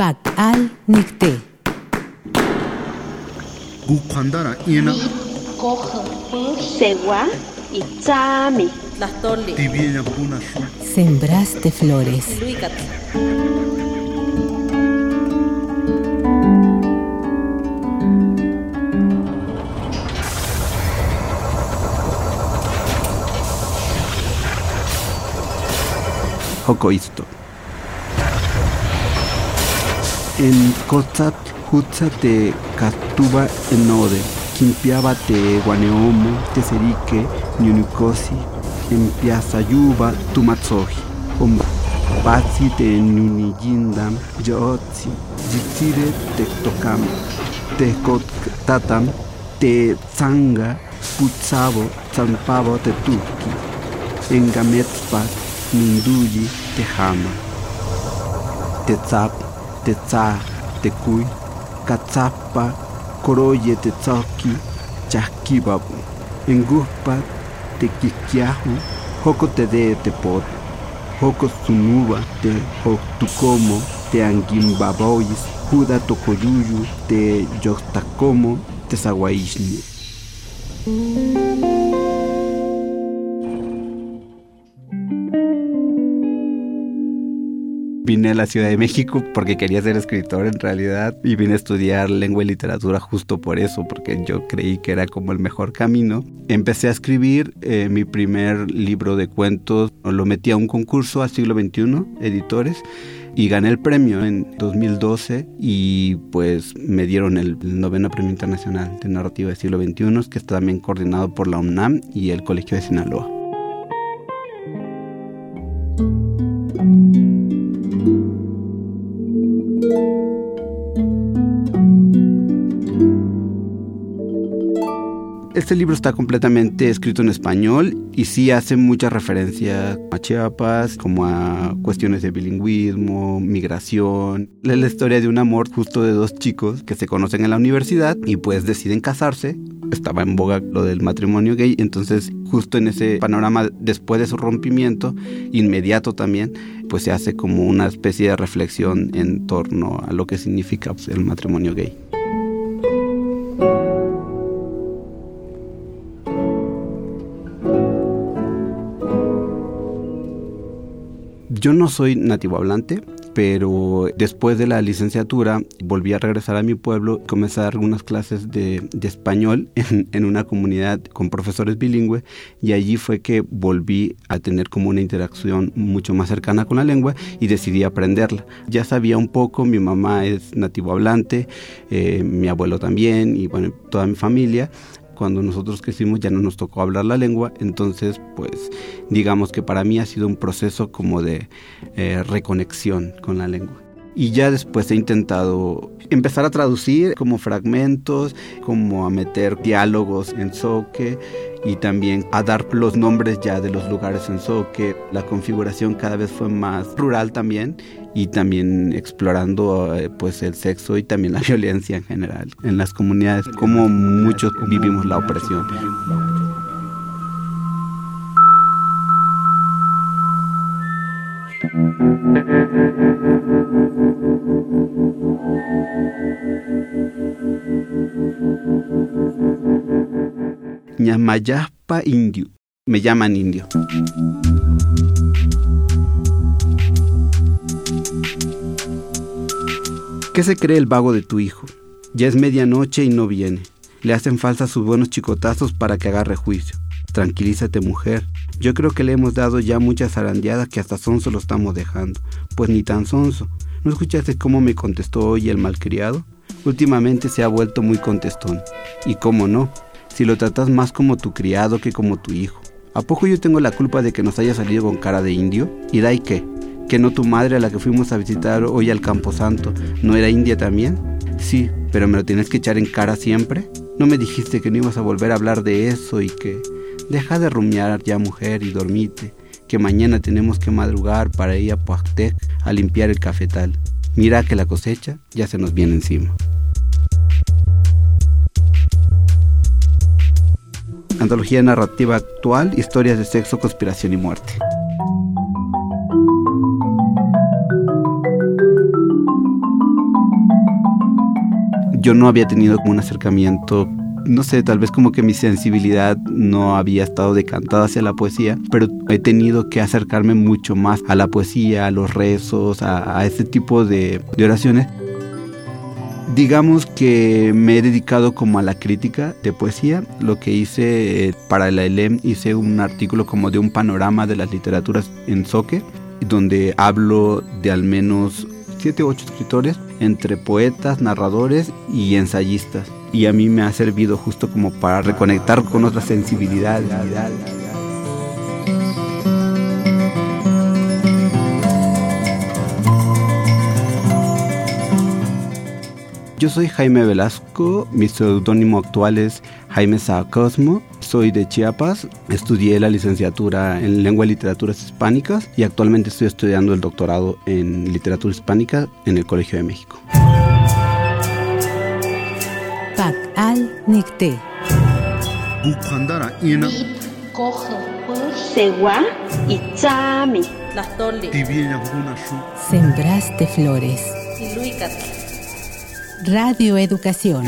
Pak al nikte. Gukhandara ina Sewa y shu Sembraste flores. Jocoisto. En Cotzat, Hutzat de Catuba Enode, Quimpiaba te Guaneomo, Teserique, Nyunicosi, en Piazayuba, Tumatsoji, Om Batsi te Nyuniyindam, Yotzi, Jitsire te Tokam, te Tatam, te Zanga, Putzabo, Zampavo te Turki, en Gametzpat, Minduyi, Tejama, Tetzap, Tetza, Tecuy, Katzapa, Coroye, Tetzoki, Chasquibabu, en Guzpat, Tequiquiaju, Joco Tede, Tepot, Joco Sunuba, Te Joctucomo, Te Anguimbabois, Juda Tocoyuyu, Te Yostacomo, Tezaguaishni. Vine a la Ciudad de México porque quería ser escritor en realidad y vine a estudiar lengua y literatura justo por eso, porque yo creí que era como el mejor camino. Empecé a escribir eh, mi primer libro de cuentos, lo metí a un concurso al siglo XXI, editores, y gané el premio en 2012 y pues me dieron el noveno premio internacional de narrativa del siglo XXI, que está también coordinado por la UNAM y el Colegio de Sinaloa. Este libro está completamente escrito en español y sí hace mucha referencia a Chiapas, como a cuestiones de bilingüismo, migración. Es la historia de un amor justo de dos chicos que se conocen en la universidad y pues deciden casarse. Estaba en boga lo del matrimonio gay, entonces justo en ese panorama después de su rompimiento, inmediato también, pues se hace como una especie de reflexión en torno a lo que significa pues, el matrimonio gay. Yo no soy nativo hablante, pero después de la licenciatura volví a regresar a mi pueblo, comencé a dar algunas clases de, español en, en, una comunidad con profesores bilingües y allí fue que volví a tener como una interacción mucho más cercana con la lengua y decidí aprenderla. Ya sabía un poco, mi mamá es nativo hablante, eh, mi abuelo también y bueno, toda mi familia, cuando nosotros crecimos ya no nos tocó hablar la lengua, entonces pues digamos que para mí ha sido un proceso como de eh, reconexión con la lengua. Y ya después he intentado empezar a traducir como fragmentos, como a meter diálogos en soque y también a dar los nombres ya de los lugares en soque. La configuración cada vez fue más rural también y también explorando eh, pues el sexo y también la violencia en general en las comunidades, como muchos vivimos la opresión. Ñamayaspa indio. Me llaman indio. ¿Qué se cree el vago de tu hijo? Ya es medianoche y no viene. Le hacen falta sus buenos chicotazos para que agarre juicio. Tranquilízate, mujer. Yo creo que le hemos dado ya muchas zarandeadas que hasta sonso lo estamos dejando. Pues ni tan sonso. ¿No escuchaste cómo me contestó hoy el malcriado? Últimamente se ha vuelto muy contestón. Y cómo no, si lo tratas más como tu criado que como tu hijo. ¿A poco yo tengo la culpa de que nos haya salido con cara de indio? ¿Y da y qué? ¿Que no tu madre a la que fuimos a visitar hoy al Camposanto no era india también? Sí, pero me lo tienes que echar en cara siempre. ¿No me dijiste que no ibas a volver a hablar de eso y que... Deja de rumiar ya mujer y dormite, que mañana tenemos que madrugar para ir a Puachtec a limpiar el cafetal. Mira que la cosecha ya se nos viene encima. Antología narrativa actual, historias de sexo, conspiración y muerte. yo no había tenido como un acercamiento no sé, tal vez como que mi sensibilidad no había estado decantada hacia la poesía, pero he tenido que acercarme mucho más a la poesía, a los rezos, a, ese tipo de, oraciones digamos que me he dedicado como a la crítica de poesía. Lo que hice eh, para la ELEM hice un artículo como de un panorama de las literaturas en Soque, donde hablo de al menos siete u ocho escritores entre poetas, narradores y ensayistas. Y a mí me ha servido justo como para reconectar con otras sensibilidades. Yo soy Jaime Velasco, mi seudónimo actual es Jaime Cosmo. soy de Chiapas, estudié la licenciatura en Lengua y Literaturas Hispánicas y actualmente estoy estudiando el doctorado en Literatura Hispánica en el Colegio de México. Al Nicté. Sembraste flores. Radio Educación.